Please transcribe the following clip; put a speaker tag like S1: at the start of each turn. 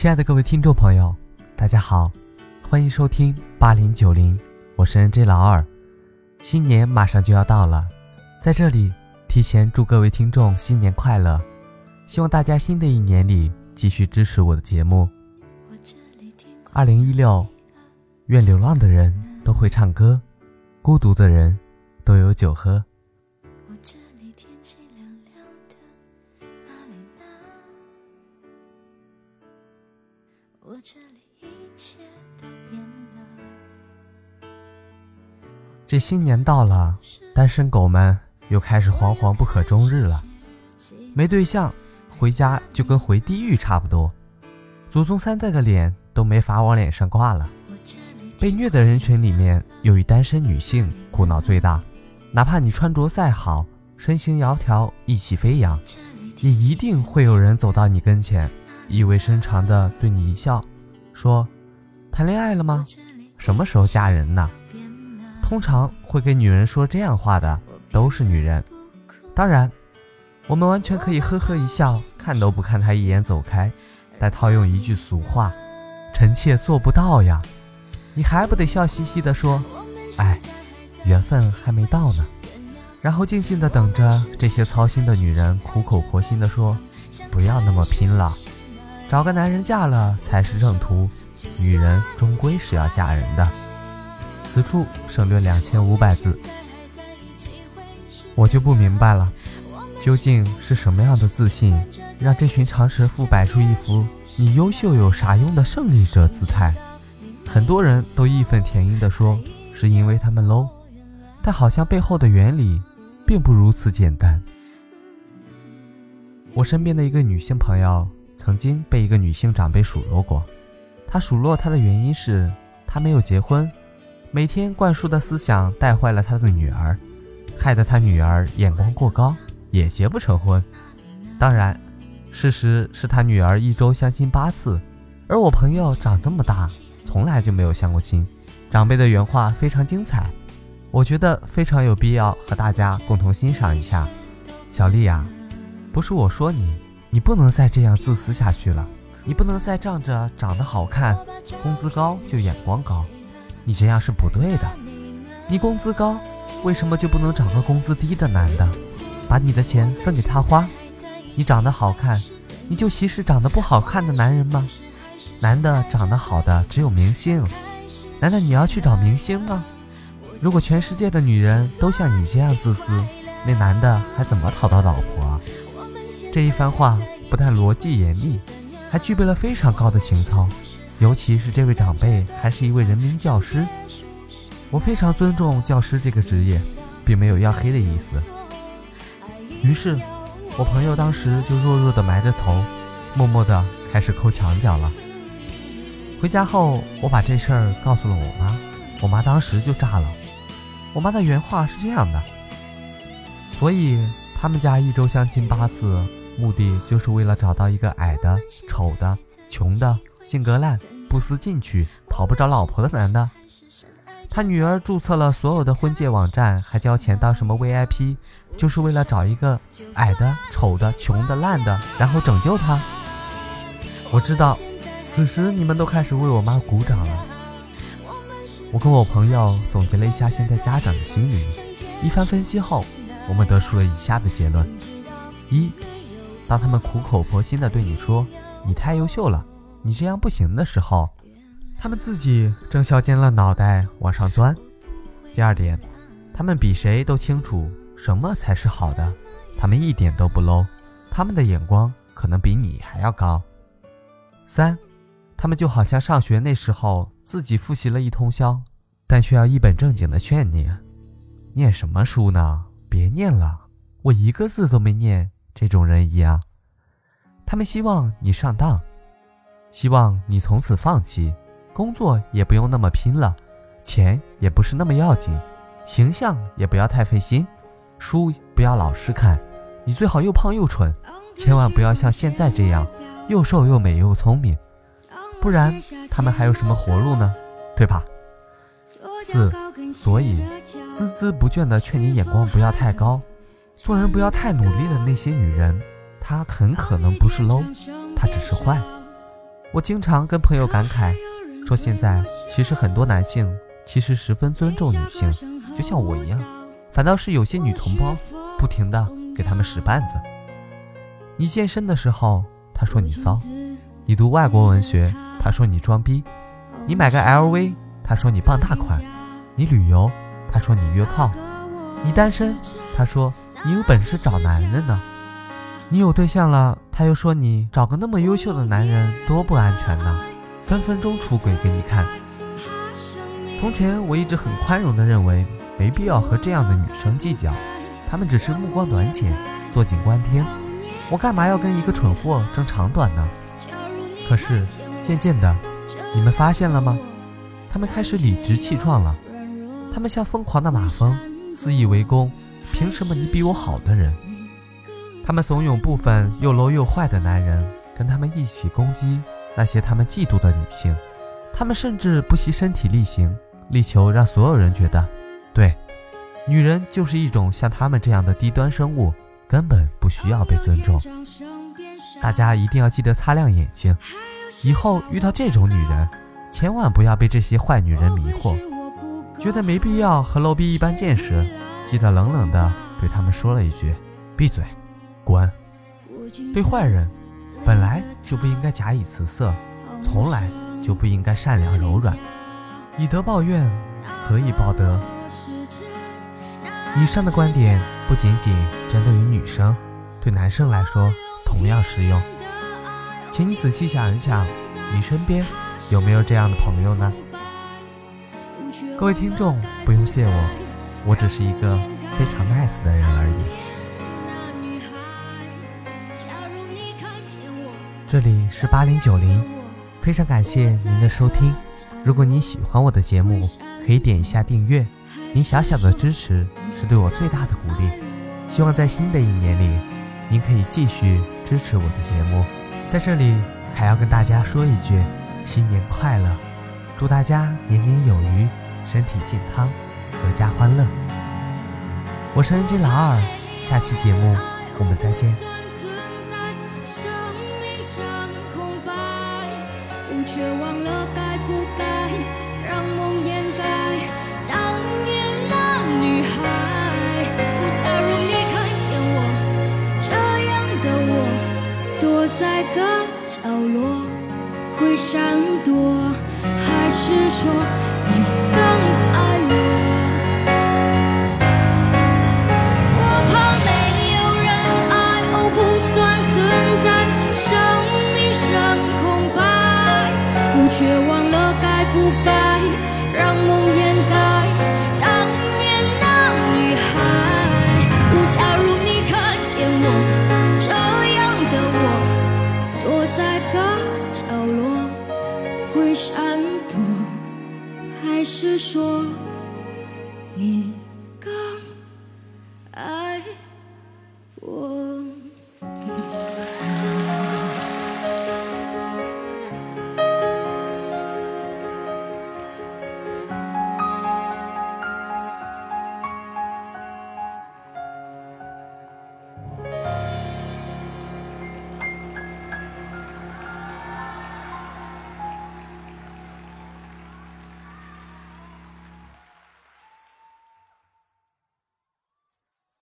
S1: 亲爱的各位听众朋友，大家好，欢迎收听八零九零，我是 N J 老二。新年马上就要到了，在这里提前祝各位听众新年快乐，希望大家新的一年里继续支持我的节目。二零一六，愿流浪的人都会唱歌，孤独的人都有酒喝。我这新年到了，单身狗们又开始惶惶不可终日了。没对象，回家就跟回地狱差不多，祖宗三代的脸都没法往脸上挂了。被虐的人群里面，由于单身女性苦恼最大，哪怕你穿着再好，身形窈窕，意气飞扬，也一定会有人走到你跟前，意味深长的对你一笑，说：“谈恋爱了吗？什么时候嫁人呢？”通常会给女人说这样话的都是女人，当然，我们完全可以呵呵一笑，看都不看她一眼走开。再套用一句俗话：“臣妾做不到呀。”你还不得笑嘻嘻地说：“哎，缘分还没到呢。”然后静静地等着这些操心的女人苦口婆心地说：“不要那么拼了，找个男人嫁了才是正途。女人终归是要嫁人的。”此处省略两千五百字，我就不明白了，究竟是什么样的自信，让这群长舌妇摆出一副你优秀有啥用的胜利者姿态？很多人都义愤填膺地说，是因为他们 low，但好像背后的原理并不如此简单。我身边的一个女性朋友，曾经被一个女性长辈数落过，她数落她的原因是她没有结婚。每天灌输的思想带坏了他的女儿，害得他女儿眼光过高，也结不成婚。当然，事实是他女儿一周相亲八次，而我朋友长这么大，从来就没有相过亲。长辈的原话非常精彩，我觉得非常有必要和大家共同欣赏一下。小丽呀，不是我说你，你不能再这样自私下去了，你不能再仗着长得好看、工资高就眼光高。你这样是不对的。你工资高，为什么就不能找个工资低的男的，把你的钱分给他花？你长得好看，你就歧视长得不好看的男人吗？男的长得好的只有明星，难道你要去找明星吗？如果全世界的女人都像你这样自私，那男的还怎么讨到老婆？这一番话不但逻辑严密，还具备了非常高的情操。尤其是这位长辈还是一位人民教师，我非常尊重教师这个职业，并没有要黑的意思。于是，我朋友当时就弱弱的埋着头，默默的开始抠墙角了。回家后，我把这事儿告诉了我妈，我妈当时就炸了。我妈的原话是这样的：所以他们家一周相亲八次，目的就是为了找到一个矮的、丑的、穷的。性格烂、不思进取、讨不着老婆的男的，他女儿注册了所有的婚介网站，还交钱当什么 VIP，就是为了找一个矮的、丑的、穷的、烂的，然后拯救他。我知道，此时你们都开始为我妈鼓掌了。我跟我朋友总结了一下现在家长的心理，一番分析后，我们得出了以下的结论：一，当他们苦口婆心的对你说你太优秀了。你这样不行的时候，他们自己正削尖了脑袋往上钻。第二点，他们比谁都清楚什么才是好的，他们一点都不 low，他们的眼光可能比你还要高。三，他们就好像上学那时候自己复习了一通宵，但却要一本正经的劝你，念什么书呢？别念了，我一个字都没念。这种人一样，他们希望你上当。希望你从此放弃。工作，也不用那么拼了，钱也不是那么要紧，形象也不要太费心，书不要老是看，你最好又胖又蠢，千万不要像现在这样又瘦又美又聪明，不然他们还有什么活路呢？对吧？四，所以孜孜不倦地劝你眼光不要太高，做人不要太努力的那些女人，她很可能不是 low，她只是坏。我经常跟朋友感慨，说现在其实很多男性其实十分尊重女性，就像我一样，反倒是有些女同胞不停的给他们使绊子。你健身的时候，他说你骚；你读外国文学，他说你装逼；你买个 LV，他说你傍大款；你旅游，他说你约炮；你单身，他说你有本事找男人呢。你有对象了，他又说你找个那么优秀的男人多不安全呢，分分钟出轨给你看。从前我一直很宽容的认为没必要和这样的女生计较，她们只是目光短浅，坐井观天，我干嘛要跟一个蠢货争长短呢？可是渐渐的，你们发现了吗？他们开始理直气壮了，他们像疯狂的马蜂，肆意围攻凭什么你比我好的人。他们怂恿部分又 low 又坏的男人跟他们一起攻击那些他们嫉妒的女性，他们甚至不惜身体力行，力求让所有人觉得，对，女人就是一种像他们这样的低端生物，根本不需要被尊重。大家一定要记得擦亮眼睛，以后遇到这种女人，千万不要被这些坏女人迷惑，觉得没必要和 low 逼一般见识，记得冷冷的对他们说了一句：闭嘴。滚。对坏人，本来就不应该假以辞色，从来就不应该善良柔软。以德报怨，何以报德？以上的观点不仅仅针对于女生，对男生来说同样适用。请你仔细想一想，你身边有没有这样的朋友呢？各位听众，不用谢我，我只是一个非常 nice 的人而已。这里是八零九零，非常感谢您的收听。如果您喜欢我的节目，可以点一下订阅，您小小的支持是对我最大的鼓励。希望在新的一年里，您可以继续支持我的节目。在这里还要跟大家说一句，新年快乐！祝大家年年有余，身体健康，阖家欢乐。我是 NJ 老二，下期节目我们再见。却忘了该不该让梦掩盖当年那女孩。假如你看见我这样的我，躲在个角落，会闪躲，还是说你